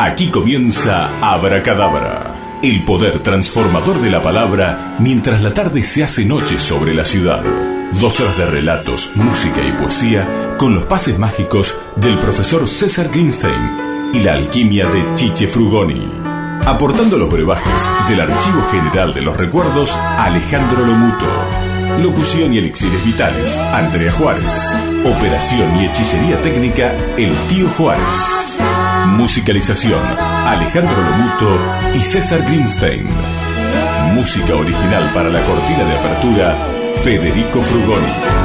Aquí comienza Abracadabra, el poder transformador de la palabra mientras la tarde se hace noche sobre la ciudad. Dos horas de relatos, música y poesía con los pases mágicos del profesor César Greenstein y la alquimia de Chiche Frugoni. Aportando los brebajes del Archivo General de los Recuerdos, Alejandro Lomuto. Locución y elixires vitales, Andrea Juárez. Operación y hechicería técnica, el tío Juárez. Musicalización, Alejandro Lomuto y César Greenstein. Música original para la cortina de apertura, Federico Frugoni.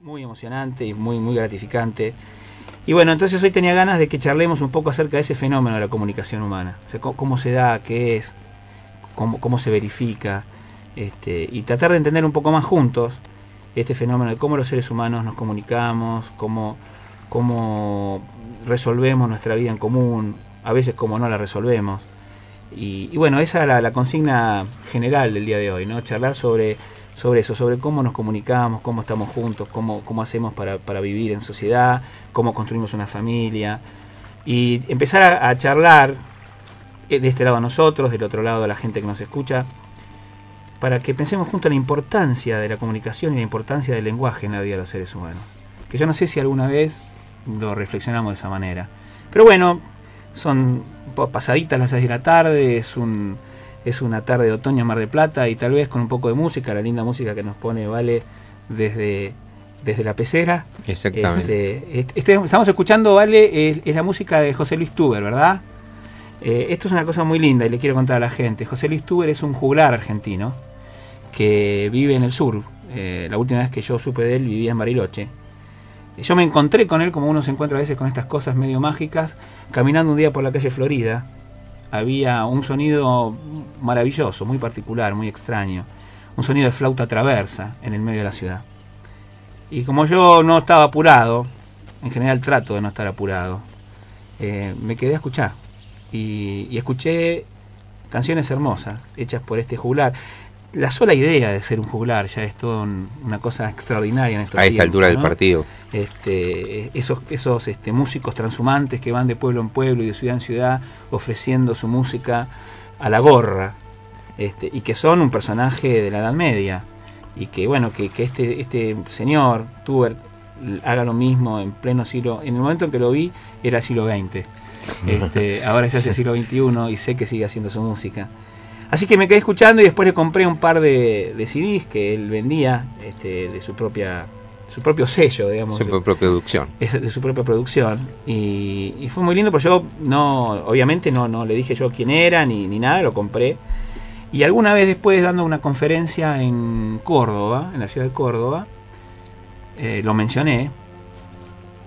muy emocionante y muy, muy gratificante. Y bueno, entonces hoy tenía ganas de que charlemos un poco acerca de ese fenómeno de la comunicación humana. O sea, cómo, se da, qué es, cómo, cómo se verifica, este, y tratar de entender un poco más juntos este fenómeno de cómo los seres humanos nos comunicamos, cómo, cómo resolvemos nuestra vida en común, a veces cómo no la resolvemos. Y, bueno, esa es la, la, consigna general del día de hoy, ¿no? Charlar sobre sobre eso, sobre cómo nos comunicamos, cómo estamos juntos, cómo, cómo hacemos para, para vivir en sociedad, cómo construimos una familia. Y empezar a, charlar eh, de este lado a nosotros, del otro lado a la gente que nos escucha, para que pensemos juntos la importancia de la comunicación y la importancia del lenguaje en la vida de los seres humanos. Que yo no sé si alguna vez lo reflexionamos de esa manera. Pero bueno, son pasaditas las seis de la tarde, es un, es una tarde de otoño en Mar de Plata y tal vez con un poco de música, la linda música que nos pone Vale desde, desde la pecera. Exactamente. Este, estamos escuchando, Vale, es, la música de José Luis Tuber, ¿verdad? Eh, esto es una cosa muy linda y le quiero contar a la gente. José Luis Tuber es un juglar argentino que vive en el sur. Eh, la última vez que yo supe de él vivía en Bariloche. Yo me encontré con él como uno se encuentra a veces con estas cosas medio mágicas, caminando un día por la calle Florida había un sonido maravilloso, muy particular, muy extraño, un sonido de flauta traversa en el medio de la ciudad. Y como yo no estaba apurado, en general trato de no estar apurado, eh, me quedé a escuchar. Y, y, escuché canciones hermosas, hechas por este juglar la sola idea de ser un juglar ya es toda una cosa extraordinaria en estos A esta altura del partido. Este, esos esos este, músicos transhumantes que van de pueblo en pueblo y de ciudad en ciudad ofreciendo su música a la gorra este, y que son un personaje de la Edad Media y que bueno que, que este este señor Tubert haga lo mismo en pleno siglo en el momento en que lo vi era siglo XX este, ahora se hace siglo XXI y sé que sigue haciendo su música Así que me quedé escuchando y después le compré un par de, de CDs que él vendía este, de su propia su propio sello, digamos. Su propia producción. De su propia producción. Y, fue muy lindo, porque yo no, obviamente no, no le dije yo quién era ni, ni nada, lo compré. Y alguna vez después, dando una conferencia en Córdoba, en la ciudad de Córdoba, eh, lo mencioné.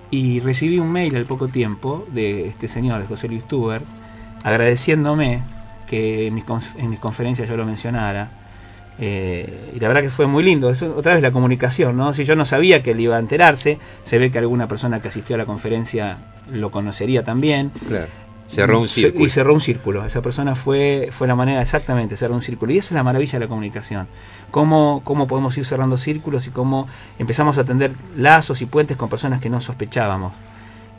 Y recibí un mail al poco tiempo de este señor, de José Luis Tuber, agradeciéndome que en mis, en mis conferencias yo lo mencionara. Eh, y la verdad que fue muy lindo. Es otra vez la comunicación, ¿no? Si yo no sabía que él iba a enterarse, se ve que alguna persona que asistió a la conferencia lo conocería también. Claro. Cerró un círculo. Y cerró un círculo. Esa persona fue, fue la manera exactamente, cerró un círculo. Y esa es la maravilla de la comunicación. Cómo, cómo podemos ir cerrando círculos y cómo empezamos a tender lazos y puentes con personas que no sospechábamos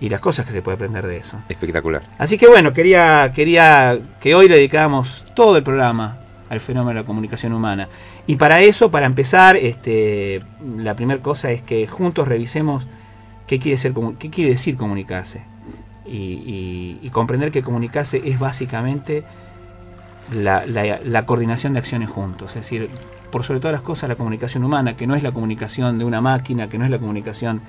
y las cosas que se puede aprender de eso. Espectacular. Así que bueno, quería, quería que hoy le dedicáramos todo el programa al fenómeno de la comunicación humana. Y para eso, para empezar, este, la primera cosa es que juntos revisemos qué quiere, ser, qué quiere decir comunicarse. Y, comprender que comunicarse es básicamente la, la coordinación de acciones juntos. Es decir, por sobre todas las cosas, la comunicación humana, que no es la comunicación de una máquina, que no es la comunicación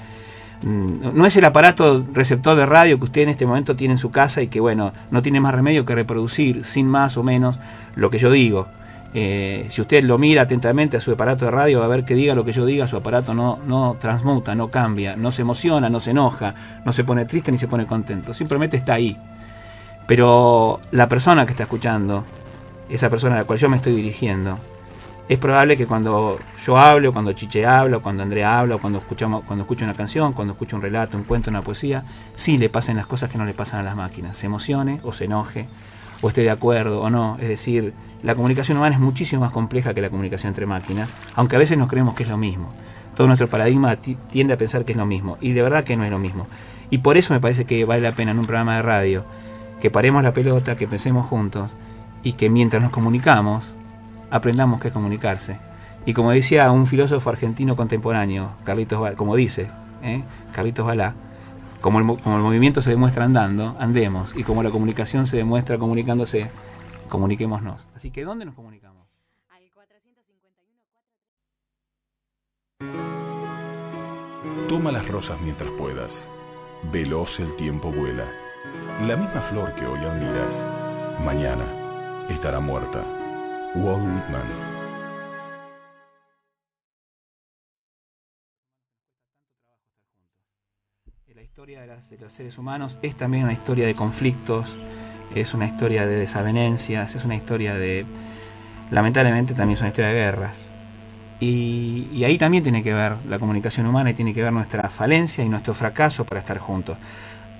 no es el aparato receptor de radio que usted en este momento tiene en su casa y que, bueno, no tiene más remedio que reproducir, sin más o menos, lo que yo digo. Eh, si usted lo mira atentamente a su aparato de radio, va a ver que diga lo que yo diga, su aparato no, no transmuta, no cambia, no se emociona, no se enoja, no se pone triste ni se pone contento, simplemente está ahí. Pero la persona que está escuchando, esa persona a la cual yo me estoy dirigiendo, es probable que cuando yo hablo, cuando Chiche habla, cuando Andrea habla, cuando, escuchamos, cuando escucho una canción, cuando escucho un relato, un cuento, una poesía, sí le pasen las cosas que no le pasan a las máquinas. Se emocione o se enoje, o esté de acuerdo o no. Es decir, la comunicación humana es muchísimo más compleja que la comunicación entre máquinas, aunque a veces nos creemos que es lo mismo. Todo nuestro paradigma tiende a pensar que es lo mismo, y de verdad que no es lo mismo. Y por eso me parece que vale la pena en un programa de radio que paremos la pelota, que pensemos juntos y que mientras nos comunicamos, aprendamos qué es comunicarse. Y como decía un filósofo argentino contemporáneo, Carlitos como dice, ¿eh? Carlitos Balá, como el, como el movimiento se demuestra andando, andemos. Y como la comunicación se demuestra comunicándose, comuniquémonos. Así que, ¿dónde nos comunicamos? Toma las rosas mientras puedas. Veloz el tiempo vuela. La misma flor que hoy admiras, mañana estará muerta. Walt Whitman. historia de, los seres humanos es también una historia de conflictos, es una historia de desavenencias, es una historia de, lamentablemente también es una historia de guerras. Y, ahí también tiene que ver la comunicación humana y tiene que ver nuestra falencia y nuestro fracaso para estar juntos.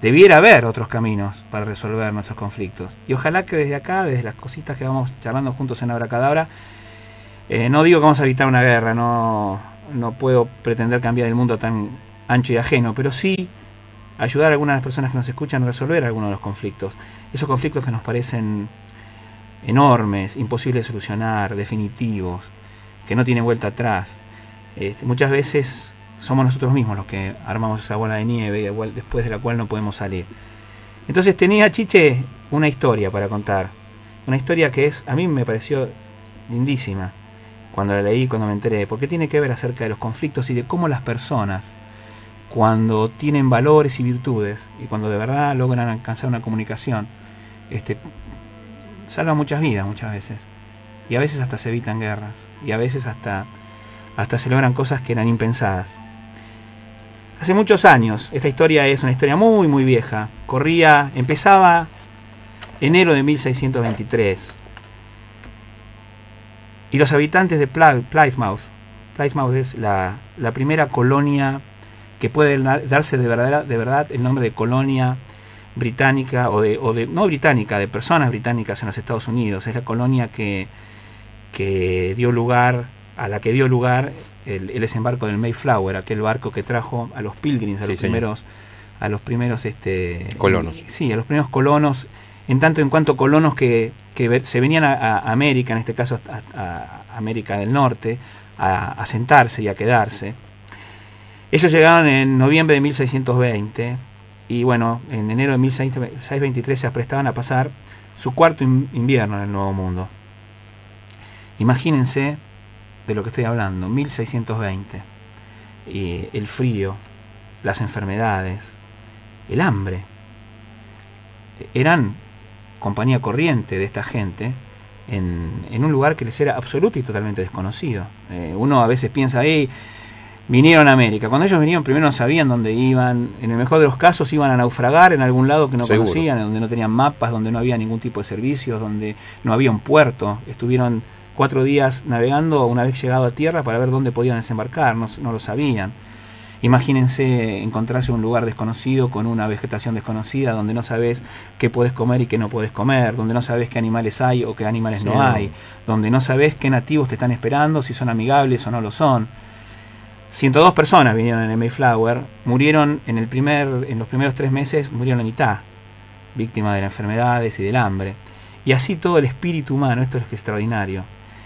Debiera haber otros caminos para resolver nuestros conflictos. Y ojalá que desde acá, desde las cositas que vamos charlando juntos en Abracadabra, eh, no digo que vamos a evitar una guerra, no, no puedo pretender cambiar el mundo tan ancho y ajeno, pero sí ayudar a algunas de las personas que nos escuchan a resolver algunos de los conflictos. Esos conflictos que nos parecen enormes, imposibles de solucionar, definitivos, que no tienen vuelta atrás. Este, muchas veces somos nosotros mismos los que armamos esa bola de nieve después de la cual no podemos salir. Entonces tenía Chiche una historia para contar. Una historia que es, a mí me pareció lindísima cuando la leí, cuando me enteré, porque tiene que ver acerca de los conflictos y de cómo las personas cuando tienen valores y virtudes y cuando de verdad logran alcanzar una comunicación, este, salvan muchas vidas muchas veces. Y a veces hasta se evitan guerras. Y a veces hasta, hasta se logran cosas que eran impensadas. Hace muchos años, esta historia es una historia muy, muy vieja. Corría, empezaba enero de 1623. Y los habitantes de Plymouth, Plymouth es la, la primera colonia que puede darse de verdad, de verdad el nombre de colonia británica o de, o de, no británica, de personas británicas en los Estados Unidos. Es la colonia que, que dio lugar, a la que dio lugar el, desembarco del Mayflower, aquel barco que trajo a los pilgrims, a los primeros, a los primeros este, colonos. Sí, a los primeros colonos, en tanto en cuanto colonos que, que se venían a, América, en este caso a, América del Norte, a, a sentarse y a quedarse. Ellos llegaron en noviembre de 1620 y bueno, en enero de 1623 se aprestaban a pasar su cuarto invierno en el Nuevo Mundo. Imagínense de lo que estoy hablando, 1620. Y el frío, las enfermedades, el hambre. Eran compañía corriente de esta gente en, en un lugar que les era absoluto y totalmente desconocido. Eh, uno a veces piensa, ahí vinieron a América. Cuando ellos vinieron, primero no sabían dónde iban. En el mejor de los casos, iban a naufragar en algún lado que no conocían, donde no tenían mapas, donde no había ningún tipo de servicios, donde no había un puerto. Estuvieron cuatro días navegando una vez llegado a tierra para ver dónde podían desembarcar. No, no lo sabían. Imagínense encontrarse en un lugar desconocido con una vegetación desconocida donde no sabes qué puedes comer y qué no puedes comer, donde no sabes qué animales hay o qué animales no hay, donde no sabes qué nativos te están esperando, si son amigables o no lo son 102 personas vinieron en el Mayflower, murieron en, el primer, en los primeros tres meses, murieron la mitad, víctimas de las enfermedades y del hambre. Y así todo el espíritu humano, esto es extraordinario,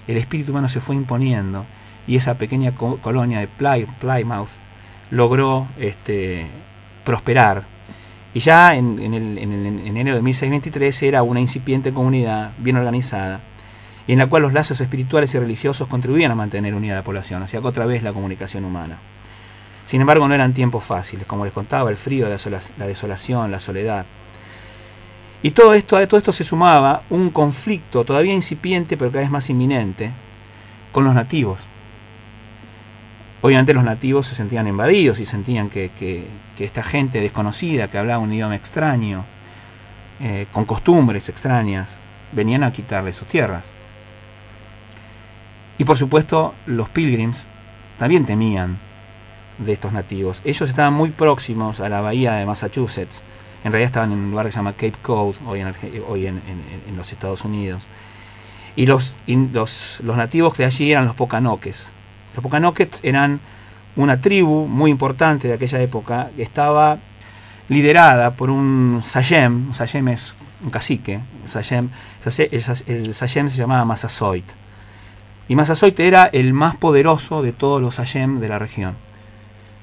el espíritu humano se fue imponiendo y esa pequeña colonia de Plymouth logró este, prosperar. Y ya en, en, el, en, el, en enero de 1623 era una incipiente comunidad bien organizada y en la cual los lazos espirituales y religiosos contribuían a mantener unida a la población, hacia otra vez la comunicación humana. Sin embargo, no eran tiempos fáciles, como les contaba, el frío, la, desolación, la soledad. Y todo esto, a todo esto se sumaba un conflicto todavía incipiente, pero cada vez más inminente, con los nativos. Obviamente los nativos se sentían invadidos y sentían que, esta gente desconocida, que hablaba un idioma extraño, eh, con costumbres extrañas, venían a quitarle sus tierras. Y por supuesto, los pilgrims también temían de estos nativos. Ellos estaban muy próximos a la bahía de Massachusetts, En realidad estaban en un lugar que se llama Cape Cod, hoy en, los Estados Unidos. Y los, nativos de allí eran los Pocanoques. Los Pocanoques eran una tribu muy importante de aquella época, que estaba liderada por un Sayem, Sayem es un cacique, el Sayem, el, Sayem se llamaba Massasoit. Y Massasoit era el más poderoso de todos los Sayem de la región.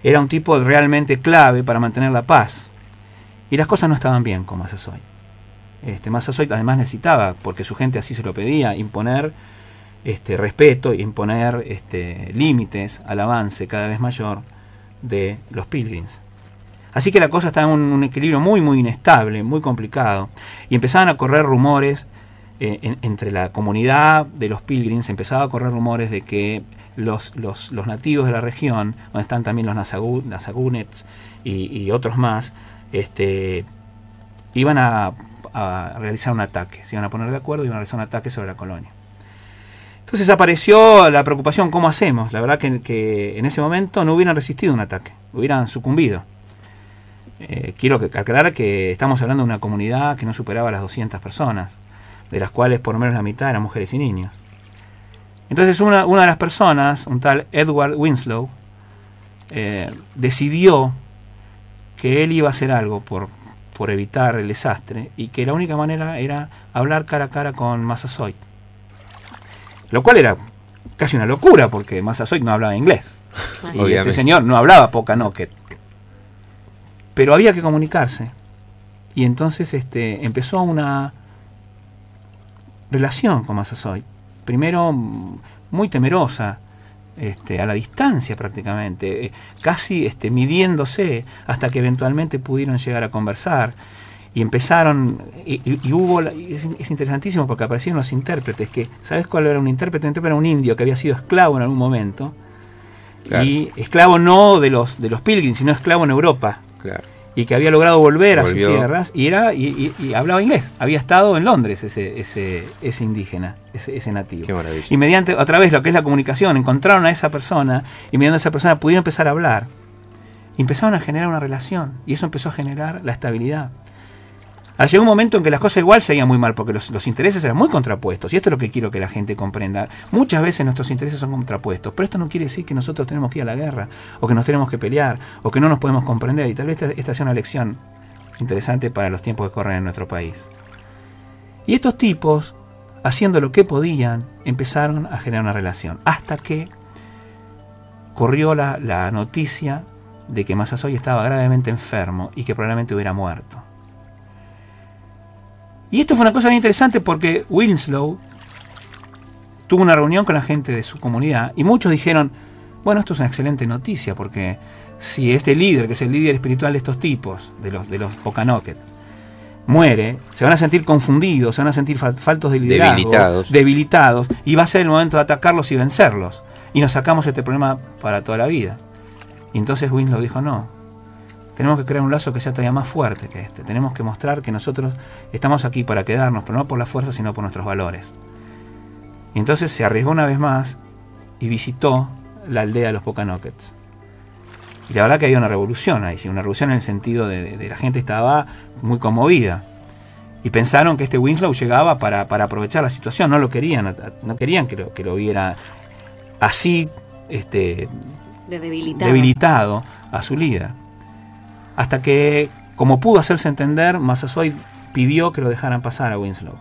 Era un tipo realmente clave para mantener la paz. Y las cosas no estaban bien con Massasoit. Este, Massasoit además necesitaba, porque su gente así se lo pedía, imponer este, respeto, imponer este, límites al avance cada vez mayor de los pilgrims. Así que la cosa estaba en un, equilibrio muy, muy inestable, muy complicado. Y empezaban a correr rumores eh, entre la comunidad de los pilgrims, empezaba a correr rumores de que los, los, nativos de la región, donde están también los Nasagunets y, otros más, este, iban a, realizar un ataque, se iban a poner de acuerdo y iban a realizar un ataque sobre la colonia. Entonces apareció la preocupación, ¿cómo hacemos? La verdad que, en ese momento no hubieran resistido un ataque, hubieran sucumbido. Eh, quiero aclarar que estamos hablando de una comunidad que no superaba las 200 personas, de las cuales por lo menos la mitad eran mujeres y niños. Entonces una, de las personas, un tal Edward Winslow, eh, decidió que él iba a hacer algo por, por evitar el desastre y que la única manera era hablar cara a cara con Massasoit. Lo cual era casi una locura porque Massasoit no hablaba inglés. Y este señor no hablaba poca Poca pero había que comunicarse. Y entonces este, empezó una relación con Massasoit. Primero muy temerosa, este, a la distancia prácticamente, eh, casi este, midiéndose hasta que eventualmente pudieron llegar a conversar y empezaron, y, hubo, es, interesantísimo porque aparecieron los intérpretes, que, ¿sabes cuál era un intérprete? Un intérprete era un indio que había sido esclavo en algún momento, y esclavo no de los, de los pilgrims, sino esclavo en Europa. Y que había logrado volver a sus tierras y era y, hablaba inglés. Había estado en Londres ese, ese, ese indígena, ese, ese nativo. y mediante, otra vez, lo que es la comunicación, encontraron a esa persona y mediante esa persona pudieron empezar a hablar. Y empezaron a generar una relación. Y eso empezó a generar la estabilidad. Ah, llegó un momento en que las cosas igual seguían muy mal porque los, intereses eran muy contrapuestos y esto es lo que quiero que la gente comprenda. Muchas veces nuestros intereses son contrapuestos, pero esto no quiere decir que nosotros tenemos que ir a la guerra o que nos tenemos que pelear o que no nos podemos comprender y tal vez esta, sea una lección interesante para los tiempos que corren en nuestro país. Y estos tipos, haciendo lo que podían, empezaron a generar una relación hasta que corrió la, la noticia de que Masasoy estaba gravemente enfermo y que probablemente hubiera muerto. Y esto fue una cosa muy interesante porque Winslow tuvo una reunión con la gente de su comunidad y muchos dijeron, bueno, esto es una excelente noticia porque si este líder, que es el líder espiritual de estos tipos, de los, de los Okanoket, muere, se van a sentir confundidos, se van a sentir faltos de liderazgo, debilitados. debilitados, y va a ser el momento de atacarlos y vencerlos. Y nos sacamos este problema para toda la vida. Y entonces Winslow dijo, no, tenemos que crear un lazo que sea todavía más fuerte que este. Tenemos que mostrar que nosotros estamos aquí para quedarnos, pero no por la fuerza, sino por nuestros valores. Y entonces se arriesgó una vez más y visitó la aldea de los Pocanokets. Y la verdad que había una revolución ahí, una revolución en el sentido de, que la gente estaba muy conmovida. Y pensaron que este Winslow llegaba para, aprovechar la situación, no lo querían, no querían que lo, que lo viera así este, debilitado a su líder. Hasta que, como pudo hacerse entender, Massasoit pidió que lo dejaran pasar a Winslow.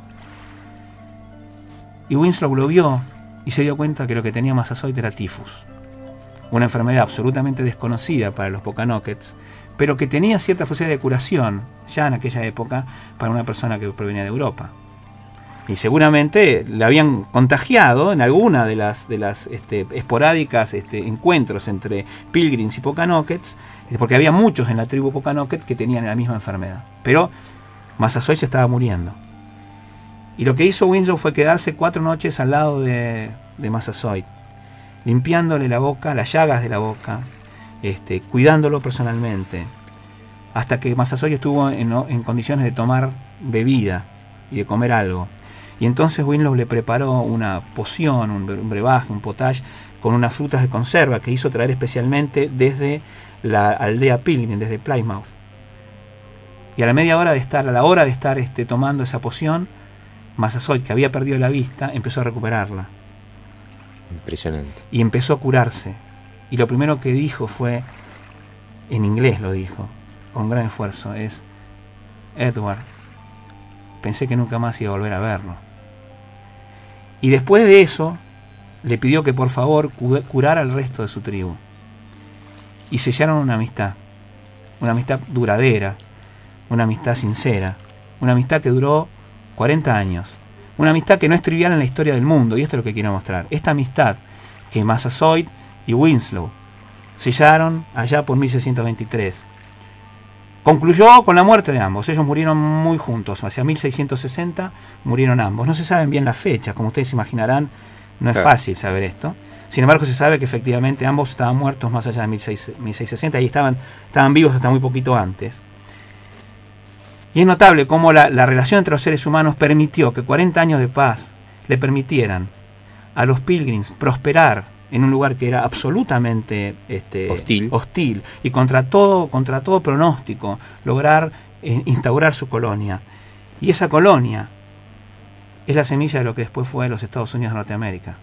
Y Winslow lo vio y se dio cuenta que lo que tenía Massasoit era tifus, una enfermedad absolutamente desconocida para los Pocanokets, pero que tenía cierta posibilidad de curación ya en aquella época para una persona que provenía de Europa y seguramente le habían contagiado en alguna de las, de las este, esporádicas este, encuentros entre pilgrims y Pocanokets, eh, porque había muchos en la tribu Pocanoket que tenían la misma enfermedad. Pero Massasoit se estaba muriendo. Y lo que hizo Winslow fue quedarse cuatro noches al lado de, de Massasoit, limpiándole la boca, las llagas de la boca, este, cuidándolo personalmente, hasta que Massasoit estuvo en, en condiciones de tomar bebida y de comer algo. Y entonces Winlow le preparó una poción, un, brebaje, un potage, con unas frutas de conserva que hizo traer especialmente desde la aldea Pilgrim, desde Plymouth. Y a la media hora de estar, a la hora de estar este, tomando esa poción, Massasoit, que había perdido la vista, empezó a recuperarla. Impresionante. Y empezó a curarse. Y lo primero que dijo fue, en inglés lo dijo, con gran esfuerzo, es, Edward, pensé que nunca más iba a volver a verlo. Y después de eso, le pidió que por favor curara al resto de su tribu. Y sellaron una amistad, una amistad duradera, una amistad sincera, una amistad que duró 40 años, una amistad que no es trivial en la historia del mundo, y esto es lo que quiero mostrar. Esta amistad que Massasoit y Winslow sellaron allá por 1623. Concluyó con la muerte de ambos. Ellos murieron muy juntos. Hacia 1660 murieron ambos. No se saben bien las fechas, como ustedes imaginarán, no es fácil saber esto. Sin embargo, se sabe que efectivamente ambos estaban muertos más allá de 1660 y estaban, estaban vivos hasta muy poquito antes. Y es notable cómo la, relación entre los seres humanos permitió que 40 años de paz le permitieran a los pilgrims prosperar en un lugar que era absolutamente este, hostil. y contra todo, contra todo pronóstico lograr eh, instaurar su colonia. Y esa colonia es la semilla de lo que después fue los Estados Unidos de Norteamérica.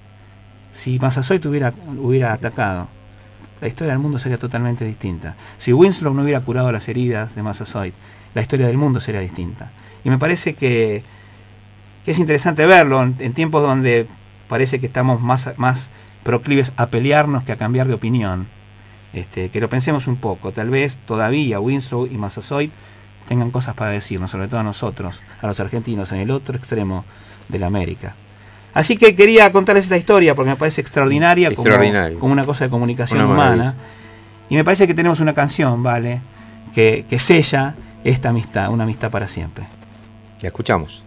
Si Massasoit hubiera, atacado, la historia del mundo sería totalmente distinta. Si Winslow no hubiera curado las heridas de Massasoit, la historia del mundo sería distinta. Y me parece que, es interesante verlo en, tiempos donde parece que estamos más, más proclives a pelearnos que a cambiar de opinión. Este, que lo pensemos un poco. Tal vez todavía Winslow y Massasoit tengan cosas para decirnos, sobre todo a nosotros, a los argentinos, en el otro extremo de la América. Así que quería contarles esta historia porque me parece extraordinaria, como, como, una cosa de comunicación humana. Y me parece que tenemos una canción, ¿vale? Que, que sella esta amistad, una amistad para siempre. La escuchamos.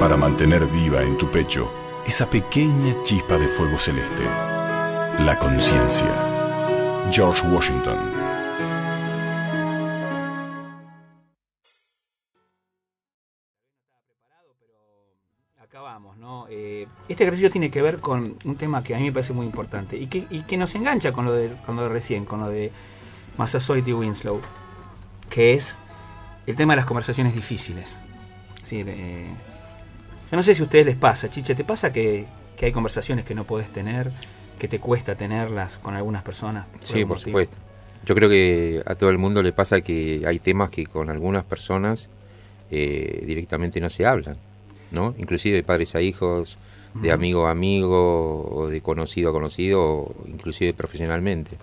Para mantener viva en tu pecho esa pequeña chispa de fuego celeste, la conciencia. George Washington. Acabamos, ¿no? Eh, este ejercicio tiene que ver con un tema que a mí me parece muy importante y que, nos engancha con lo, de, con recién, con lo de Massasoit y Winslow, que es el tema de las conversaciones difíciles. Eh, yo no sé si a ustedes les pasa, Chiche, ¿te pasa que, hay conversaciones que no podés tener, que te cuesta tenerlas con algunas personas? sí, por supuesto. Yo creo que a todo el mundo le pasa que hay temas que con algunas personas eh, directamente no se hablan, ¿no? Inclusive de padres a hijos, de amigo a amigo, o de conocido a conocido, o inclusive profesionalmente.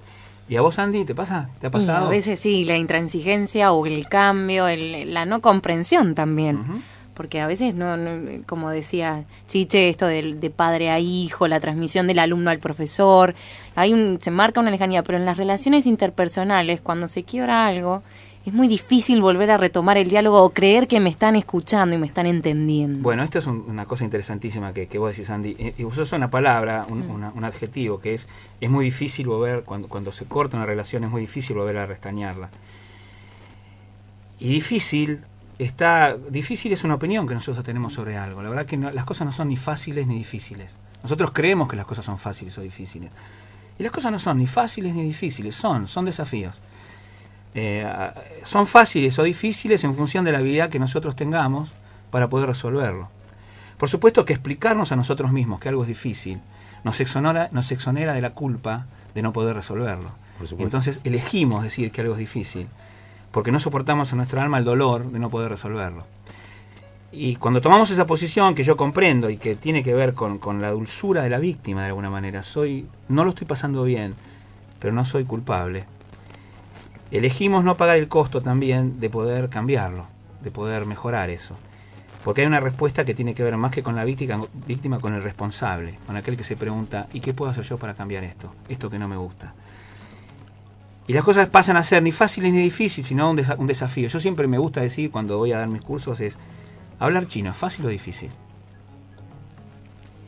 ¿Y a vos, Andy, te pasa? ¿Te ha pasado? a veces sí, la intransigencia o el cambio, la no comprensión también porque a veces, no, como decía Chiche, esto de, de, padre a hijo, la transmisión del alumno al profesor, hay un, se marca una lejanía, pero en las relaciones interpersonales, cuando se quiebra algo, es muy difícil volver a retomar el diálogo o creer que me están escuchando y me están entendiendo. Bueno, esto es una cosa interesantísima que, que, vos decís, Andy. Eh, y usas una palabra, un, mm. un, adjetivo, que es, es muy difícil volver, cuando, cuando se corta una relación, es muy difícil volver a restañarla. Y difícil está difícil es una opinión que nosotros tenemos sobre algo. La verdad que las cosas no son ni fáciles ni difíciles. Nosotros creemos que las cosas son fáciles o difíciles. Y las cosas no son ni fáciles ni difíciles, son, son desafíos. Eh, son fáciles o difíciles en función de la habilidad que nosotros tengamos para poder resolverlo. Por supuesto que explicarnos a nosotros mismos que algo es difícil nos exonera, nos exonera de la culpa de no poder resolverlo. Entonces elegimos decir que algo es difícil porque no soportamos en nuestra alma el dolor de no poder resolverlo. Y cuando tomamos esa posición que yo comprendo y que tiene que ver con, la dulzura de la víctima de alguna manera, soy, no lo estoy pasando bien, pero no soy culpable. Elegimos no pagar el costo también de poder cambiarlo, de poder mejorar eso. Porque hay una respuesta que tiene que ver más que con la víctima, víctima con el responsable, con aquel que se pregunta, ¿y qué puedo hacer yo para cambiar esto? Esto que no me gusta. Y las cosas pasan a ser ni fáciles ni difíciles, sino un, un desafío. Yo siempre me gusta decir cuando voy a dar mis cursos es, hablar chino, ¿es fácil o difícil?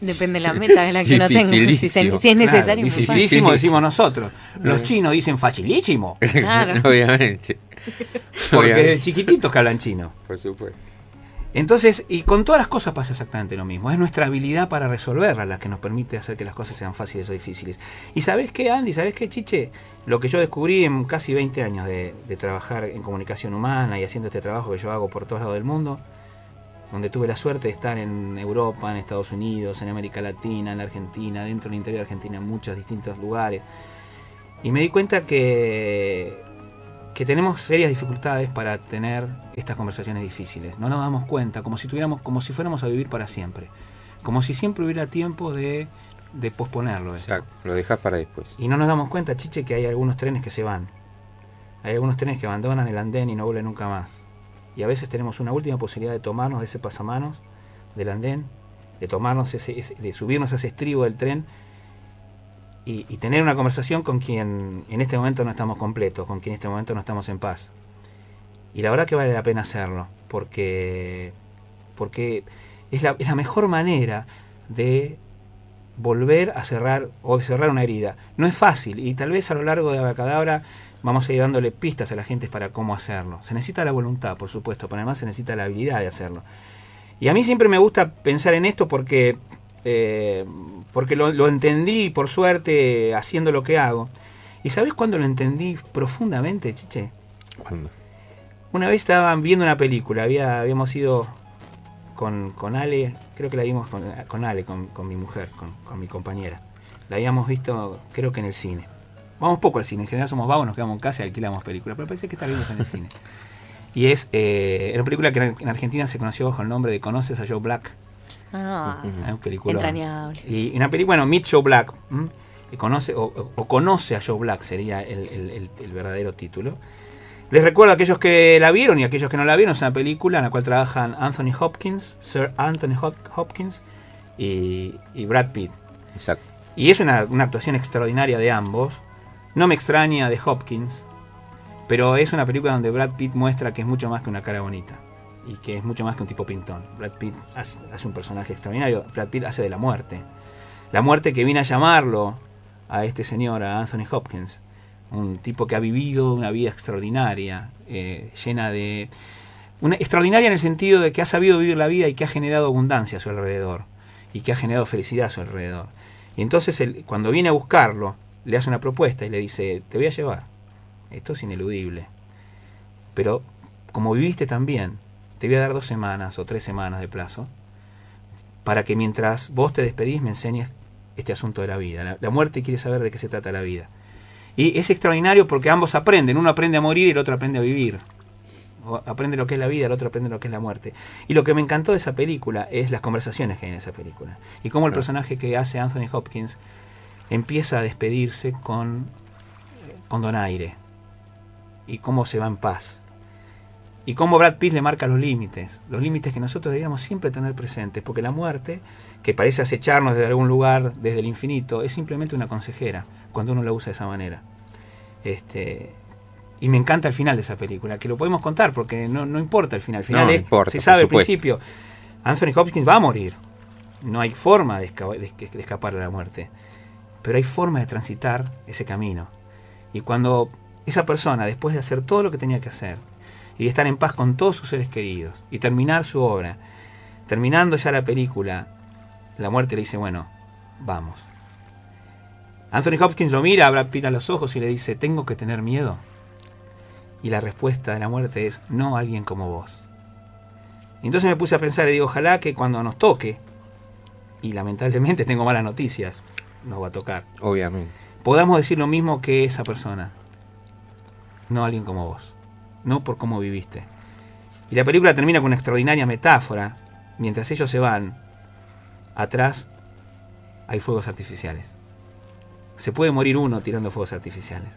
Depende de la meta en la que uno tenga. Si, es necesario. dificilísimo decimos nosotros. Los chinos dicen facilísimo. Claro. Obviamente. Porque es chiquititos que hablan chino. Por supuesto. Entonces, y con todas las cosas pasa exactamente lo mismo. Es nuestra habilidad para resolverlas la que nos permite hacer que las cosas sean fáciles o difíciles. Y sabes qué, Andy, sabes qué, Chiche, lo que yo descubrí en casi 20 años de, trabajar en comunicación humana y haciendo este trabajo que yo hago por todos lados del mundo, donde tuve la suerte de estar en Europa, en Estados Unidos, en América Latina, en la Argentina, dentro del interior de Argentina, en muchos distintos lugares. Y me di cuenta que que tenemos serias dificultades para tener estas conversaciones difíciles. No nos damos cuenta, como si tuviéramos, como si fuéramos a vivir para siempre. Como si siempre hubiera tiempo de, de posponerlo. Exacto, lo dejas para después. Y no nos damos cuenta, chiche, que hay algunos trenes que se van. Hay algunos trenes que abandonan el andén y no vuelven nunca más. Y a veces tenemos una última posibilidad de tomarnos de ese pasamanos del andén, de tomarnos ese, de subirnos a ese estribo del tren y, tener una conversación con quien en este momento no estamos completos, con quien en este momento no estamos en paz. Y la verdad que vale la pena hacerlo, porque, porque es, la, es la mejor manera de volver a cerrar o cerrar una herida. No es fácil y tal vez a lo largo de la cadabra vamos a ir dándole pistas a la gente para cómo hacerlo. Se necesita la voluntad, por supuesto, pero además se necesita la habilidad de hacerlo. Y a mí siempre me gusta pensar en esto porque eh, porque lo, entendí, por suerte, haciendo lo que hago. ¿Y sabes cuándo lo entendí profundamente, Chiche? ¿Cuándo? Una vez estaban viendo una película, había, habíamos ido con, con Ale, creo que la vimos con, con Ale, con, mi mujer, con, mi compañera. La habíamos visto, creo que en el cine. Vamos poco al cine, en general somos vagos, nos quedamos en casa y alquilamos películas, pero parece que esta vimos en el cine. Y es eh, una película que en Argentina se conoció bajo el nombre de ¿Conoces a Joe Black? Ah, un película. Entrañable. Y, una película, bueno, Meet Joe Black. conoce, o, conoce a Joe Black sería el, verdadero título. Les recuerdo a aquellos que la vieron y a aquellos que no la vieron, es una película en la cual trabajan Anthony Hopkins, Sir Anthony Hopkins y, Brad Pitt. Exacto. Y es una, una, actuación extraordinaria de ambos. No me extraña de Hopkins, pero es una película donde Brad Pitt muestra que es mucho más que una cara bonita. Y que es mucho más que un tipo pintón. Brad Pitt hace, un personaje extraordinario. Brad Pitt hace de la muerte. La muerte que viene a llamarlo a este señor, a Anthony Hopkins, un tipo que ha vivido una vida extraordinaria, eh, llena de... Extraordinaria en el sentido de que ha sabido vivir la vida y que ha generado abundancia a su alrededor y que ha generado felicidad a su alrededor. Y entonces cuando viene a buscarlo, le hace una propuesta y le dice, te voy a llevar. Esto es ineludible. Pero como viviste también, te voy a dar dos semanas o tres semanas de plazo para que mientras vos te despedís me enseñes este asunto de la vida. La, muerte quiere saber de qué se trata la vida. Y es extraordinario porque ambos aprenden. Uno aprende a morir y el otro aprende a vivir. aprende lo que es la vida, el otro aprende lo que es la muerte. Y lo que me encantó de esa película es las conversaciones que hay en esa película. Y cómo el personaje que hace Anthony Hopkins empieza a despedirse con, con donaire. Y cómo se va en paz y cómo Brad Pitt le marca los límites, los límites que nosotros deberíamos siempre tener presentes, porque la muerte, que parece acecharnos desde algún lugar, desde el infinito, es simplemente una consejera, cuando uno la usa de esa manera. Este, y me encanta el final de esa película, que lo podemos contar, porque no, no importa el final, el final es, se sabe al principio, Anthony Hopkins va a morir, no hay forma de, de escapar de la muerte, pero hay forma de transitar ese camino. Y cuando esa persona, después de hacer todo lo que tenía que hacer, y estar en paz con todos sus seres queridos y terminar su obra. Terminando ya la película, la muerte le dice, bueno, vamos. Anthony Hopkins lo mira, Brad Pitt a los ojos y le dice, ¿tengo que tener miedo? Y la respuesta de la muerte es, no alguien como vos. Y entonces me puse a pensar y digo, ojalá que cuando nos toque, y lamentablemente tengo malas noticias, nos va a tocar. Obviamente. Podamos decir lo mismo que esa persona, no alguien como vos no por cómo viviste. Y la película termina con una extraordinaria metáfora. Mientras ellos se van, atrás hay fuegos artificiales. Se puede morir uno tirando fuegos artificiales.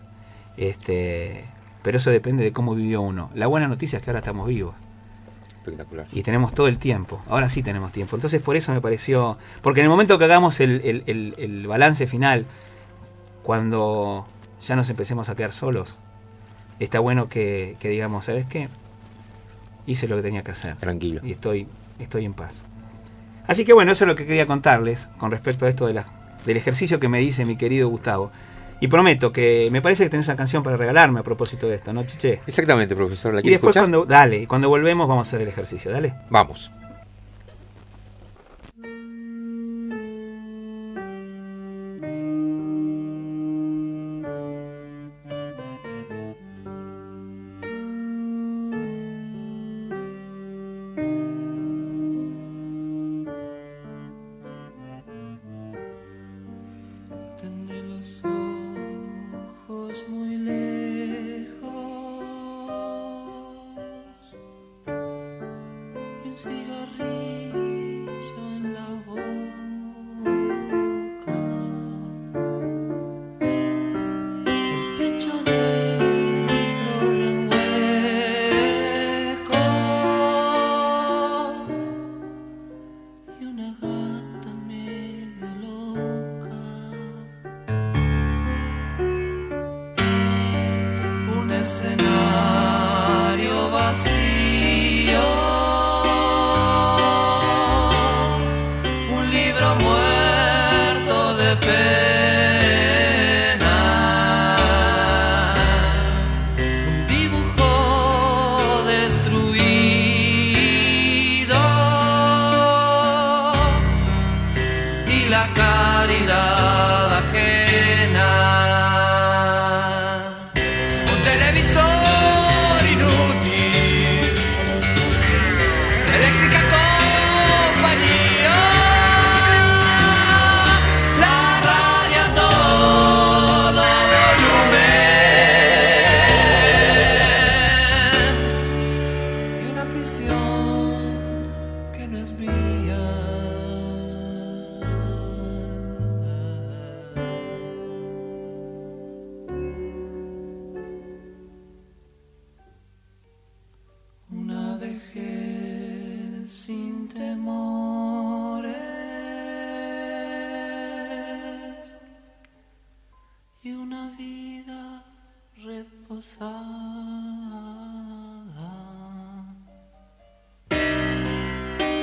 Este, pero eso depende de cómo vivió uno. La buena noticia es que ahora estamos vivos. Espectacular. Y tenemos todo el tiempo. Ahora sí tenemos tiempo. Entonces por eso me pareció... Porque en el momento que hagamos el, el balance final, cuando ya nos empecemos a quedar solos, está bueno que, digamos, ¿sabes qué? Hice lo que tenía que hacer. Tranquilo. Y estoy, estoy en paz. Así que bueno, eso es lo que quería contarles con respecto a esto de la, del ejercicio que me dice mi querido Gustavo. Y prometo que me parece que tenés una canción para regalarme a propósito de esto, ¿no, Chiche? Exactamente, profesor. ¿La y después cuando, dale, cuando volvemos vamos a hacer el ejercicio, dale. Vamos.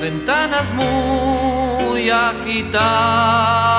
Ventanas muy agitadas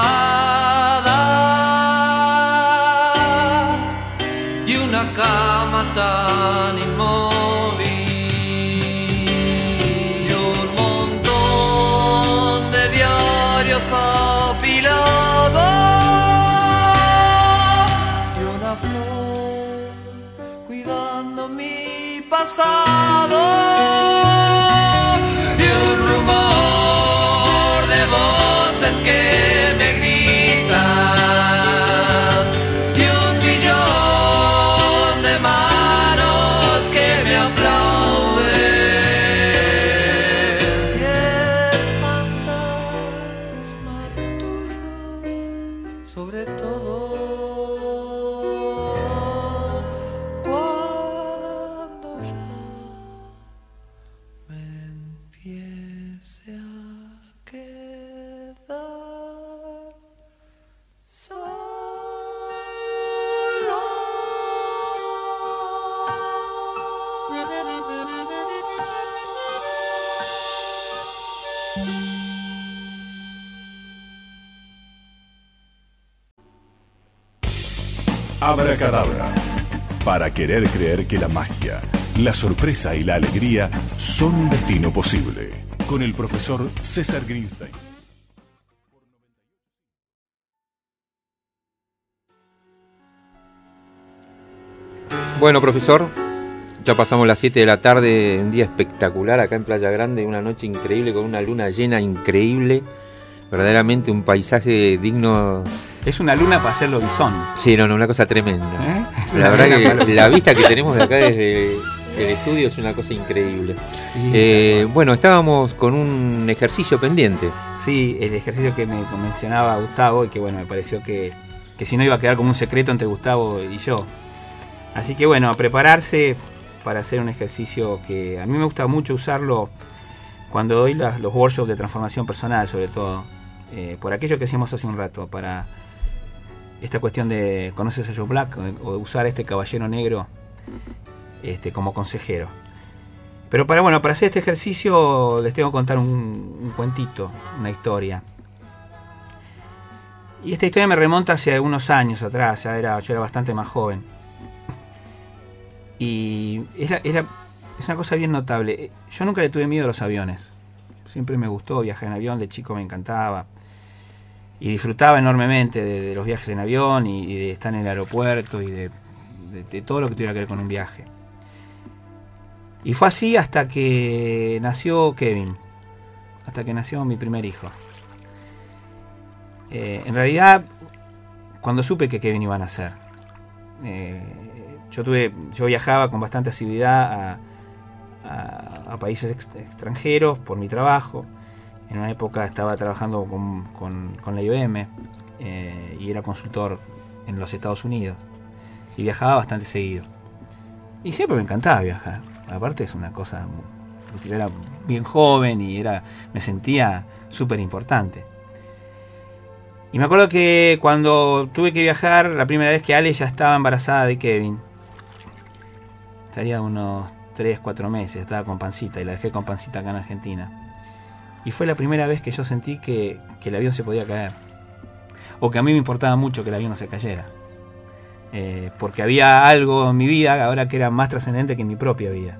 Abracadabra. Para querer creer que la magia, la sorpresa y la alegría son un destino posible. Con el profesor César Greenstein. Bueno, profesor, ya pasamos las 7 de la tarde, un día espectacular acá en Playa Grande, una noche increíble con una luna llena increíble, verdaderamente un paisaje digno. Es una luna para hacerlo bisón. Sí, no, no, una cosa tremenda. ¿eh? La verdad que la vista que tenemos de acá desde el estudio es una cosa increíble. Sí, Eh, bueno, estábamos con un ejercicio pendiente. Sí, el ejercicio que me mencionaba Gustavo y que bueno, me pareció que, que si no iba a quedar como un secreto entre Gustavo y yo. Así que bueno, a prepararse para hacer un ejercicio que a mí me gusta mucho usarlo cuando doy las- los workshops de transformación personal, sobre todo. Eh, por aquello que hacíamos hace un rato, para esta cuestión de conoces a Joe Black o de, usar a este caballero negro este, como consejero. Pero para bueno, para hacer este ejercicio les tengo que contar un, cuentito, una historia. Y esta historia me remonta hace unos años atrás, ya era, yo era bastante más joven. Y era, era- es una cosa bien notable. Yo nunca le tuve miedo a los aviones. Siempre me gustó viajar en avión, de chico me encantaba. Y disfrutaba enormemente de, los viajes en avión y, de estar en el aeropuerto y de, todo lo que tuviera que ver con un viaje. Y fue así hasta que nació Kevin. Hasta que nació mi primer hijo. Eh, en realidad, cuando supe que Kevin iba a nacer, eh, yo tuve, yo viajaba con bastante asiduidad a, países ex- extranjeros por mi trabajo. En una época estaba trabajando con, la IBM eh, y era consultor en los Estados Unidos. Y viajaba bastante seguido. Y siempre me encantaba viajar. Aparte es una cosa, yo era bien joven y era, me sentía súper importante. Y me acuerdo que cuando tuve que viajar, la primera vez que Ale ya estaba embarazada de Kevin, estaría unos 3, 4 meses, estaba con pancita y la dejé con pancita acá en Argentina. Y fue la primera vez que yo sentí que, que el avión se podía caer. O que a mí me importaba mucho que el avión no se cayera. Eh, porque había algo en mi vida ahora que era más trascendente que en mi propia vida.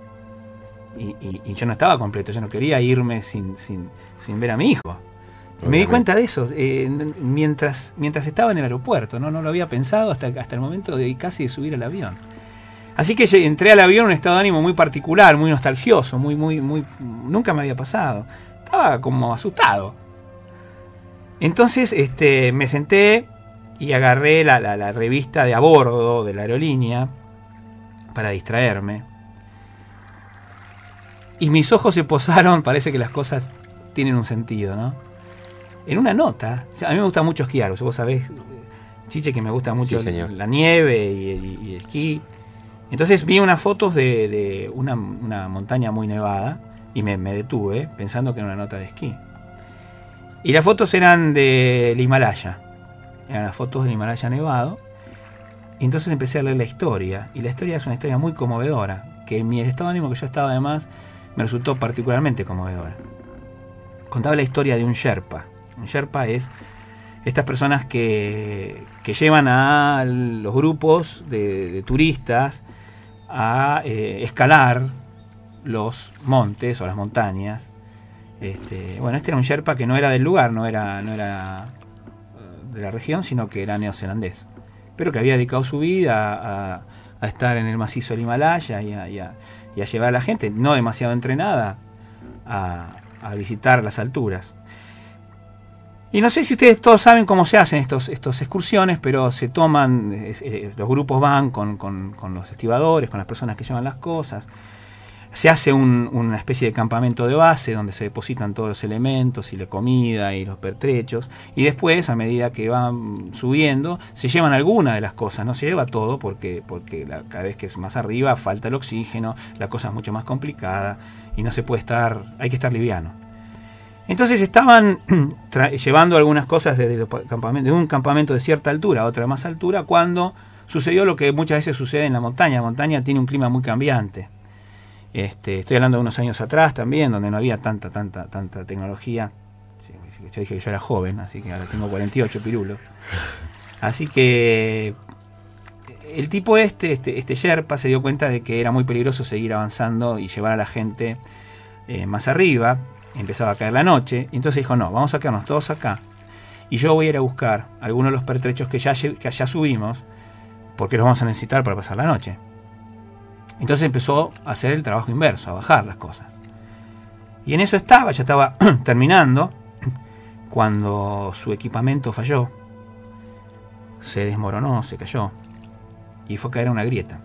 Y, y- y yo no estaba completo, yo no quería irme sin, sin, sin ver a mi hijo. Me di cuenta de eso eh, mientras, mientras estaba en el aeropuerto, ¿no? no lo había pensado hasta, hasta el momento de casi de subir al avión. Así que entré al avión en un estado de ánimo muy particular, muy nostalgioso, muy, muy, muy. nunca me había pasado. Estaba como asustado. Entonces, este, me senté y agarré la, la- la revista de a bordo de la aerolínea para distraerme. Y mis ojos se posaron, parece que las cosas tienen un sentido, ¿no? En una nota, a mí me gusta mucho esquiar, vos sabés, Chiche, que me gusta mucho Sí, señor. la nieve y el esquí. Entonces vi unas fotos de, de una, una montaña muy nevada y me, detuve pensando que era una nota de esquí. Y las fotos eran del Himalaya, eran las fotos del Himalaya nevado. Y entonces empecé a leer la historia, y la historia es una historia muy conmovedora, que en mi estado de ánimo que yo estaba además me resultó particularmente conmovedora. contaba la historia de un Sherpa. Un Sherpa es estas personas que, que llevan a los grupos de, turistas a eh, escalar los montes o las montañas. Este, bueno, este era un Sherpa que no era del lugar, no era, no era eh, de la región, sino que era neozelandés. Pero que había dedicado su vida a, estar en el macizo del Himalaya y a, llevar a la gente, no demasiado entrenada, a, visitar las alturas. Y no sé si ustedes todos saben cómo se hacen estos, estos excursiones, pero se toman, los grupos van con, con, los estibadores, con las personas que llevan las cosas. Se hace una especie de campamento de base donde se depositan todos los elementos y la comida y los pertrechos. Y después, a medida que van subiendo, se llevan alguna de las cosas. No se lleva todo porque, porque cada vez que es más arriba falta el oxígeno, la cosa es mucho más complicada y no se puede estar, hay que estar liviano. Entonces estaban llevando algunas cosas desde de un campamento de cierta altura a otra de más altura cuando sucedió lo que muchas veces sucede en la montaña. La montaña tiene un clima muy cambiante. Este, estoy hablando de unos años atrás también, donde no había tanta, tanta, tanta tecnología. Yo dije que yo era joven, así que ahora tengo 48 pirulos. Así que el tipo este, este, este Sherpa, se dio cuenta de que era muy peligroso seguir avanzando y llevar a la gente eh, más arriba empezaba a caer la noche, y entonces dijo, no, vamos a quedarnos todos acá, y yo voy a ir a buscar algunos de los pertrechos que ya, que ya subimos, porque los vamos a necesitar para pasar la noche. Entonces empezó a hacer el trabajo inverso, a bajar las cosas. Y en eso estaba, ya estaba terminando, cuando su equipamiento falló, se desmoronó, se cayó, y fue a caer en una grieta.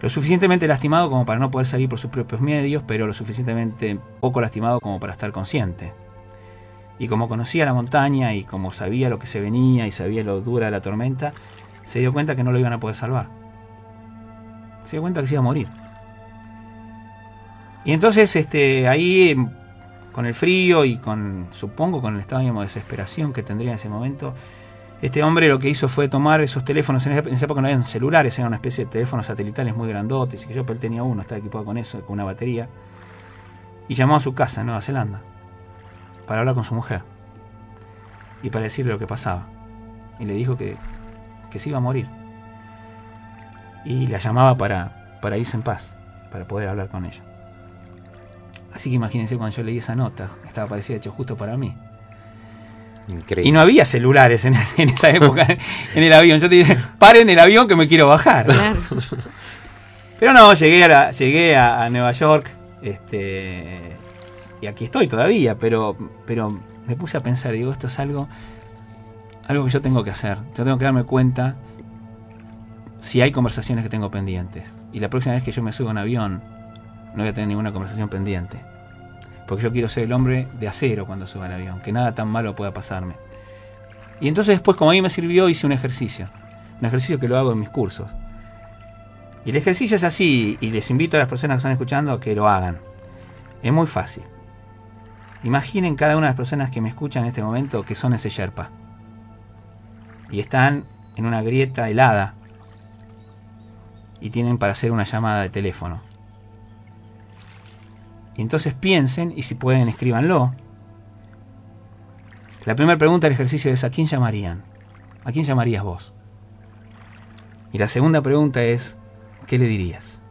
Lo suficientemente lastimado como para no poder salir por sus propios medios, pero lo suficientemente poco lastimado como para estar consciente. Y como conocía la montaña y como sabía lo que se venía y sabía lo dura de la tormenta, se dio cuenta que no lo iban a poder salvar. Se dio cuenta que se iba a morir. Y entonces este, ahí, con el frío y con, supongo, con el estado de desesperación que tendría en ese momento, este hombre lo que hizo fue tomar esos teléfonos, en esa época no habían celulares, eran una especie de teléfonos satelitales muy grandotes, y que yo, pero él tenía uno, estaba equipado con eso, con una batería, y llamó a su casa en Nueva Zelanda para hablar con su mujer y para decirle lo que pasaba. Y le dijo que, que se iba a morir. Y la llamaba para, para irse en paz, para poder hablar con ella. Así que imagínense cuando yo leí esa nota, estaba parecida hecho justo para mí. Y no había celulares en, esa época en el avión. Yo te dije, paren el avión que me quiero bajar. Pero no, llegué a, llegué a, Nueva York este, y aquí estoy todavía, pero, pero me puse a pensar, digo, esto es algo, algo que yo tengo que hacer. Yo tengo que darme cuenta si hay conversaciones que tengo pendientes. Y la próxima vez que yo me suba a un avión, no voy a tener ninguna conversación pendiente porque yo quiero ser el hombre de acero cuando suba al avión, que nada tan malo pueda pasarme. Y entonces después, como a mí me sirvió, hice un ejercicio, un ejercicio que lo hago en mis cursos. Y el ejercicio es así, y les invito a las personas que están escuchando a que lo hagan. Es muy fácil. Imaginen cada una de las personas que me escuchan en este momento que son ese Sherpa. Y están en una grieta helada. Y tienen para hacer una llamada de teléfono. Y entonces piensen y si pueden escríbanlo. La primera pregunta del ejercicio es ¿a quién llamarían? ¿A quién llamarías vos? Y la segunda pregunta es ¿qué le dirías?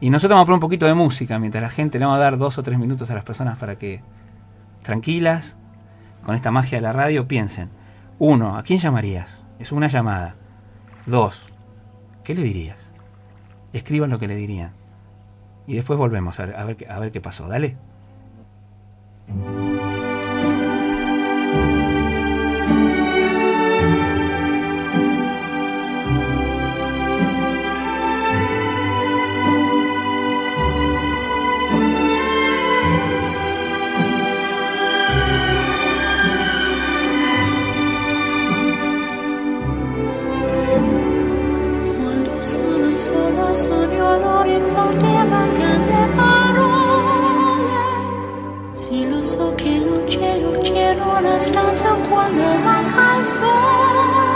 Y nosotros vamos a poner un poquito de música mientras la gente le vamos a dar dos o tres minutos a las personas para que tranquilas, con esta magia de la radio, piensen. Uno, ¿a quién llamarías? Es una llamada. Dos, ¿qué le dirías? Escriban lo que le dirían. Y después volvemos a ver, a qué pasó. Dale. cielo c'era una stanza quando manca il sole.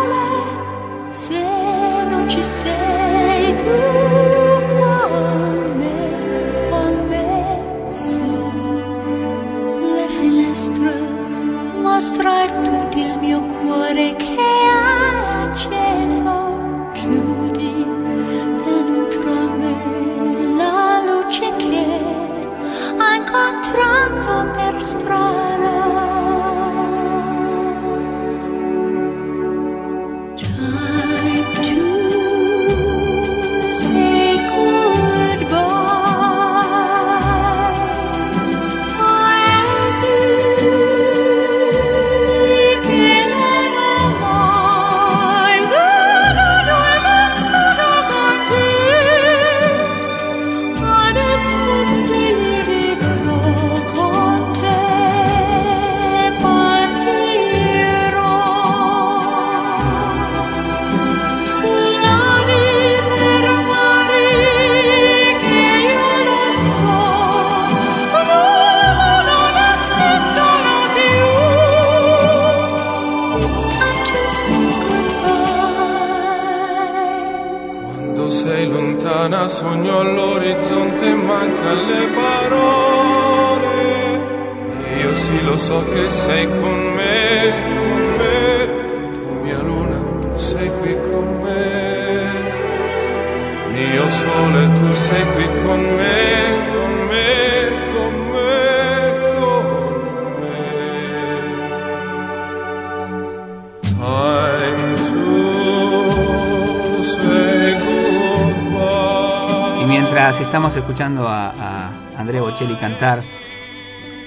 Mientras estamos escuchando a, Andrea Bocelli cantar,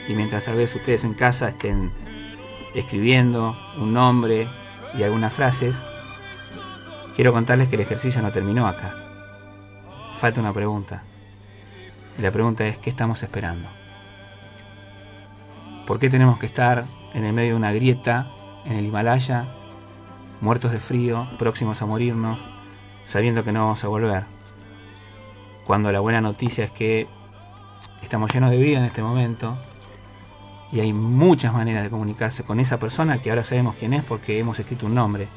y mientras tal vez ustedes en casa estén escribiendo un nombre y algunas frases, quiero contarles que el ejercicio no terminó acá. Falta una pregunta. Y la pregunta es, ¿qué estamos esperando? ¿Por qué tenemos que estar en el medio de una grieta en el Himalaya, muertos de frío, próximos a morirnos, sabiendo que no vamos a volver? Cuando la buena noticia es que estamos llenos de vida en este momento y hay muchas maneras de comunicarse con esa persona que ahora sabemos quién es porque hemos escrito un nombre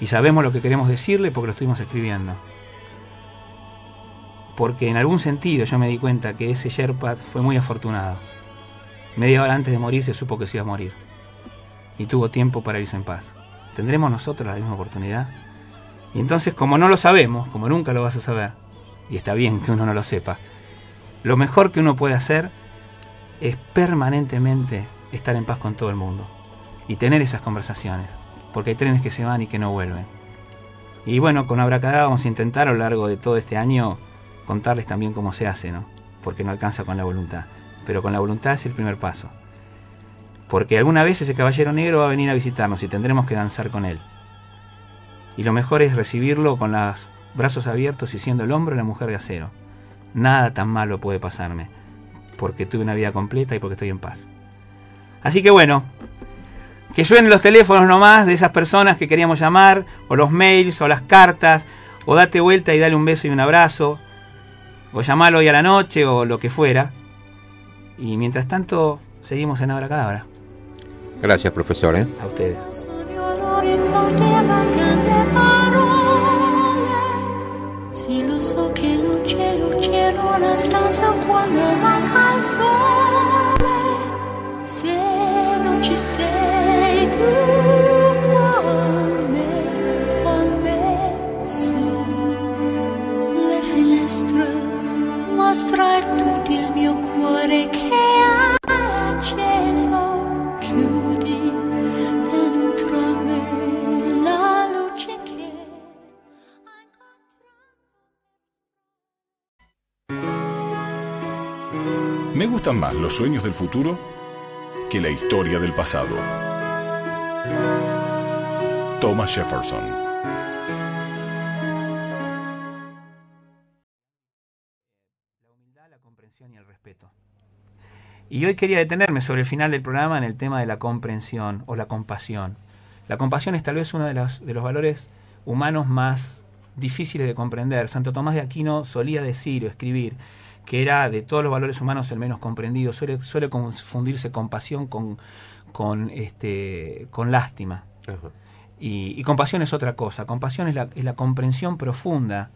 y sabemos lo que queremos decirle porque lo estuvimos escribiendo. Porque en algún sentido yo me di cuenta que ese Sherpa fue muy afortunado. Media hora antes de morir se supo que se iba a morir y tuvo tiempo para irse en paz. ¿Tendremos nosotros la misma oportunidad? Y entonces, como no lo sabemos, como nunca lo vas a saber, y está bien que uno no lo sepa, lo mejor que uno puede hacer es permanentemente estar en paz con todo el mundo y tener esas conversaciones, porque hay trenes que se van y que no vuelven. Y bueno, con Abracadabra vamos a intentar a lo largo de todo este año contarles también cómo se hace, ¿no? Porque no alcanza con la voluntad, pero con la voluntad es el primer paso. Porque alguna vez ese caballero negro va a venir a visitarnos y tendremos que danzar con él. Y lo mejor es recibirlo con los brazos abiertos y siendo el hombre la mujer de acero. Nada tan malo puede pasarme, porque tuve una vida completa y porque estoy en paz. Así que bueno, que suenen los teléfonos nomás de esas personas que queríamos llamar, o los mails, o las cartas, o date vuelta y dale un beso y un abrazo, o llamalo hoy a la noche, o lo que fuera. Y mientras tanto, seguimos en Abracadabra. Gracias, profesor. ¿eh? A ustedes. In una stanza quando manca il sole. Se non ci sei tu gustan más los sueños del futuro que la historia del pasado. Thomas Jefferson. La humildad, la comprensión y el respeto. Y hoy quería detenerme sobre el final del programa en el tema de la comprensión o la compasión. La compasión es tal vez uno de los, de los valores humanos más difíciles de comprender. Santo Tomás de Aquino solía decir o escribir que era de todos los valores humanos el menos comprendido. Suele, suele confundirse compasión con, con, este, con lástima. Ajá. Y, y compasión es otra cosa. Compasión es la, es la comprensión profunda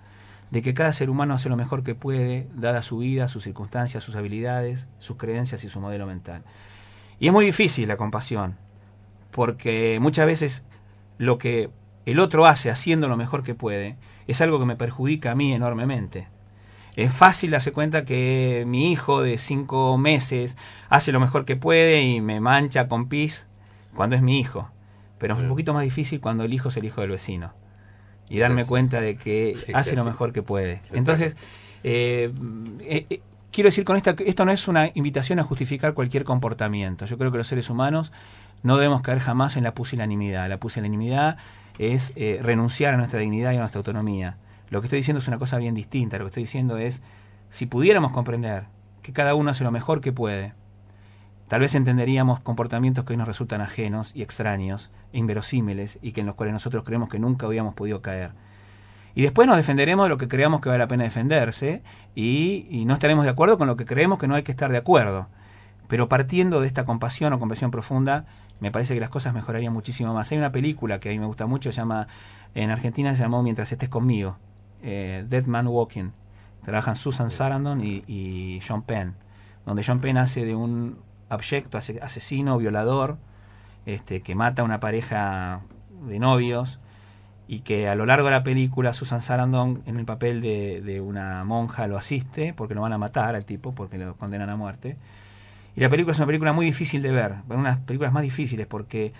de que cada ser humano hace lo mejor que puede, dada su vida, sus circunstancias, sus habilidades, sus creencias y su modelo mental. Y es muy difícil la compasión, porque muchas veces lo que el otro hace haciendo lo mejor que puede es algo que me perjudica a mí enormemente. Es fácil darse cuenta que mi hijo de cinco meses hace lo mejor que puede y me mancha con pis cuando es mi hijo. Pero es un poquito más difícil cuando el hijo es el hijo del vecino. Y darme cuenta de que hace lo mejor que puede. Entonces, eh, eh, eh, quiero decir con esta, esto no es una invitación a justificar cualquier comportamiento. Yo creo que los seres humanos no debemos caer jamás en la pusilanimidad. La pusilanimidad es renunciar a nuestra dignidad y a nuestra autonomía. Lo que estoy diciendo es una cosa bien distinta. Lo que estoy diciendo es, si pudiéramos comprender que cada uno hace lo mejor que puede, tal vez entenderíamos comportamientos que hoy nos resultan ajenos y extraños, e inverosímiles, y que en los cuales nosotros creemos que nunca habíamos podido caer. Y después nos defenderemos de lo que creamos que vale la pena defenderse, y, no estaremos de acuerdo con lo que creemos que no hay que estar de acuerdo. Pero partiendo de esta compasión o compasión profunda, me parece que las cosas mejorarían muchísimo más. Hay una película que a mí me gusta mucho, se llama, en Argentina se llamó Mientras estés conmigo, eh, Dead Man Walking. Trabajan Susan Sarandon y, y, John Penn, donde John Penn hace de un abyecto asesino, violador, este, que mata a una pareja de novios y que a lo largo de la película Susan Sarandon en el papel de, de, una monja lo asiste porque lo van a matar al tipo porque lo condenan a muerte. Y la película es una película muy difícil de ver una de las películas más difíciles porque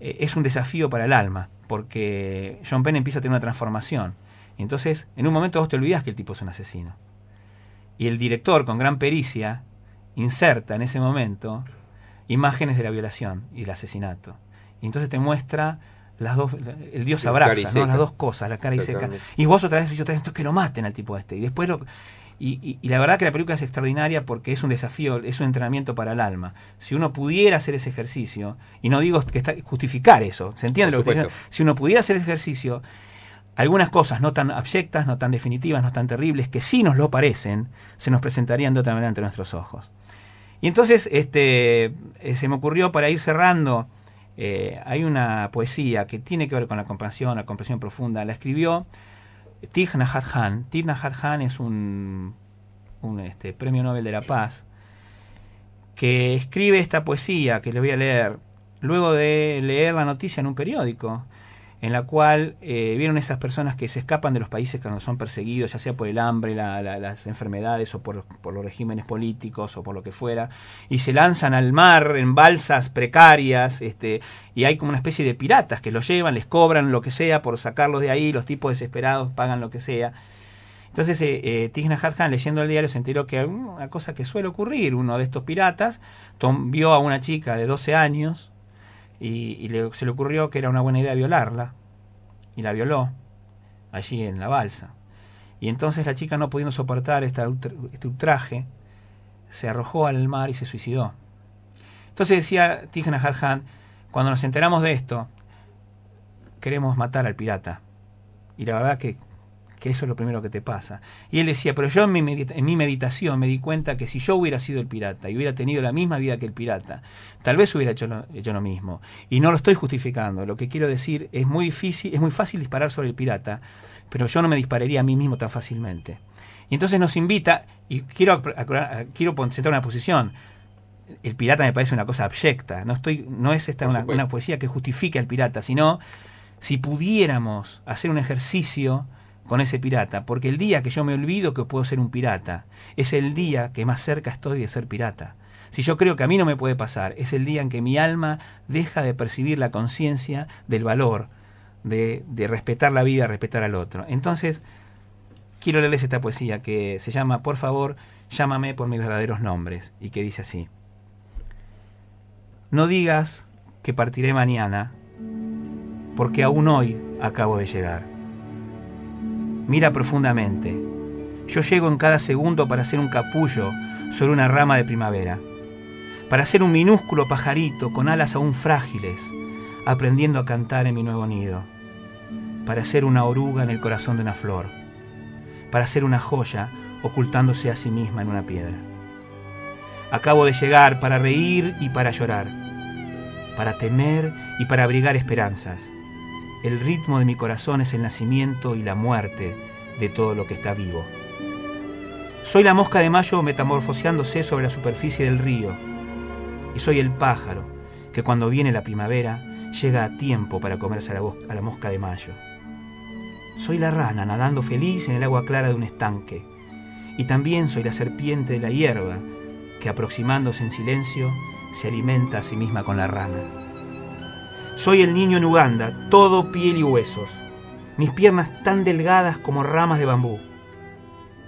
eh, es un desafío para el alma porque John Penn empieza a tener una transformación entonces, en un momento vos te olvidás que el tipo es un asesino. Y el director, con gran pericia, inserta en ese momento imágenes de la violación y el asesinato. Y entonces te muestra las dos, el dios abraza, ¿no? las dos cosas, la cara y seca. Y vos otra vez y otra vez, que lo maten al tipo este. Y después lo, y, y, la verdad que la película es extraordinaria porque es un desafío, es un entrenamiento para el alma. Si uno pudiera hacer ese ejercicio, y no digo que está, justificar eso, ¿se entiende lo que estoy diciendo? Si uno pudiera hacer ese ejercicio, algunas cosas no tan abyectas, no tan definitivas, no tan terribles, que sí nos lo parecen, se nos presentarían de otra manera ante nuestros ojos. Y entonces este, eh, se me ocurrió para ir cerrando, eh, hay una poesía que tiene que ver con la comprensión, la comprensión profunda, la escribió Thich Nhat Hanh. Thich Hanh es un, este, premio Nobel de la Paz que escribe esta poesía que le voy a leer luego de leer la noticia en un periódico en la cual eh, vieron esas personas que se escapan de los países que son perseguidos, ya sea por el hambre, las enfermedades o por, los regímenes políticos o por lo que fuera, y se lanzan al mar en balsas precarias, este, y hay como una especie de piratas que los llevan, les cobran lo que sea por sacarlos de ahí, los tipos desesperados pagan lo que sea. Entonces, eh, eh Tigna leyendo el diario, se enteró que una cosa que suele ocurrir, uno de estos piratas vio a una chica de 12 años, y, se le ocurrió que era una buena idea violarla y la violó allí en la balsa. Y entonces la chica no pudiendo soportar este ultraje, se arrojó al mar y se suicidó. Entonces decía Tijna Harhan, cuando nos enteramos de esto, queremos matar al pirata. Y la verdad que que eso es lo primero que te pasa. Y él decía, pero yo en mi, en mi meditación me di cuenta que si yo hubiera sido el pirata y hubiera tenido la misma vida que el pirata, tal vez hubiera hecho lo, hecho lo mismo. Y no lo estoy justificando. Lo que quiero decir es muy difícil, es muy fácil disparar sobre el pirata, pero yo no me dispararía a mí mismo tan fácilmente. Y entonces nos invita, y quiero, quiero sentar una posición, el pirata me parece una cosa abyecta, no, estoy, no es esta una, una, poesía que justifique al pirata, sino si pudiéramos hacer un ejercicio con ese pirata, porque el día que yo me olvido que puedo ser un pirata, es el día que más cerca estoy de ser pirata. Si yo creo que a mí no me puede pasar, es el día en que mi alma deja de percibir la conciencia del valor, de, de, respetar la vida, respetar al otro. Entonces, quiero leerles esta poesía que se llama Por favor, llámame por mis verdaderos nombres, y que dice así. No digas que partiré mañana, porque aún hoy acabo de llegar. Mira profundamente. Yo llego en cada segundo para hacer un capullo sobre una rama de primavera, para ser un minúsculo pajarito con alas aún frágiles, aprendiendo a cantar en mi nuevo nido, para ser una oruga en el corazón de una flor, para ser una joya ocultándose a sí misma en una piedra. Acabo de llegar para reír y para llorar, para temer y para abrigar esperanzas, el ritmo de mi corazón es el nacimiento y la muerte de todo lo que está vivo. Soy la mosca de mayo metamorfoseándose sobre la superficie del río. Y soy el pájaro que cuando viene la primavera llega a tiempo para comerse a la, a la mosca de mayo. Soy la rana nadando feliz en el agua clara de un estanque. Y también soy la serpiente de la hierba que aproximándose en silencio se alimenta a sí misma con la rana. Soy el niño en Uganda, todo piel y huesos, mis piernas tan delgadas como ramas de bambú.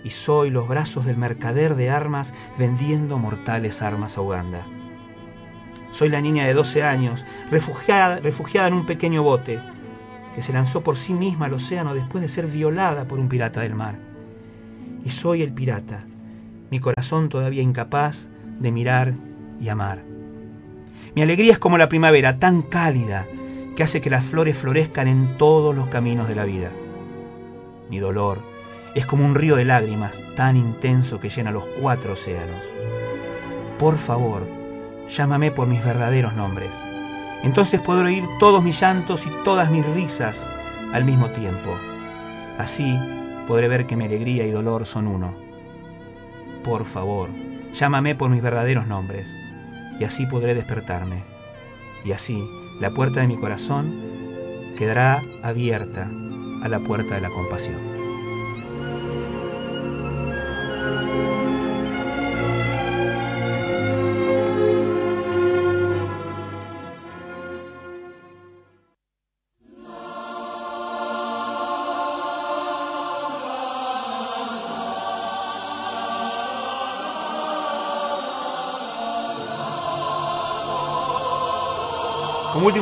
Y soy los brazos del mercader de armas vendiendo mortales armas a Uganda. Soy la niña de 12 años, refugiada, refugiada en un pequeño bote, que se lanzó por sí misma al océano después de ser violada por un pirata del mar. Y soy el pirata, mi corazón todavía incapaz de mirar y amar. Mi alegría es como la primavera, tan cálida, que hace que las flores florezcan en todos los caminos de la vida. Mi dolor es como un río de lágrimas, tan intenso que llena los cuatro océanos. Por favor, llámame por mis verdaderos nombres. Entonces podré oír todos mis llantos y todas mis risas al mismo tiempo. Así podré ver que mi alegría y dolor son uno. Por favor, llámame por mis verdaderos nombres, y así podré despertarme. Y así la puerta de mi corazón quedará abierta a la puerta de la compasión.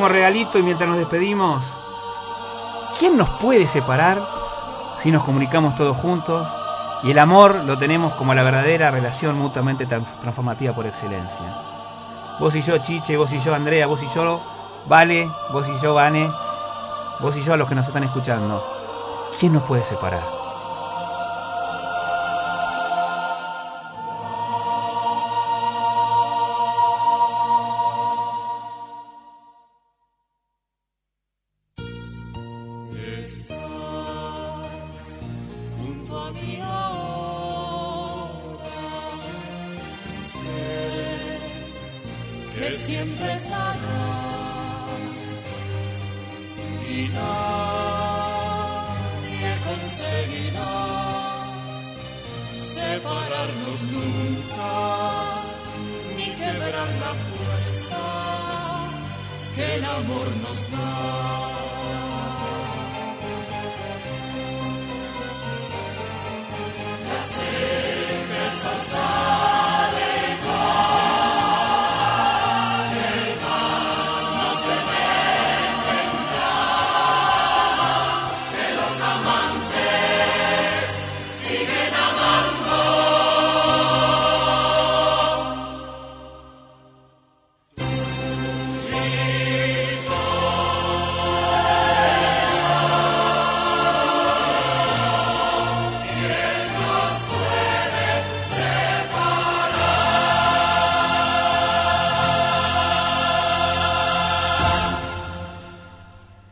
Regalito y mientras nos despedimos, ¿quién nos puede separar si nos comunicamos todos juntos? Y el amor lo tenemos como la verdadera relación mutuamente tran- transformativa por excelencia. Vos y yo, Chiche, vos y yo, Andrea, vos y yo, Vale, vos y yo, Vane, vos y yo a los que nos están escuchando. ¿Quién nos puede separar?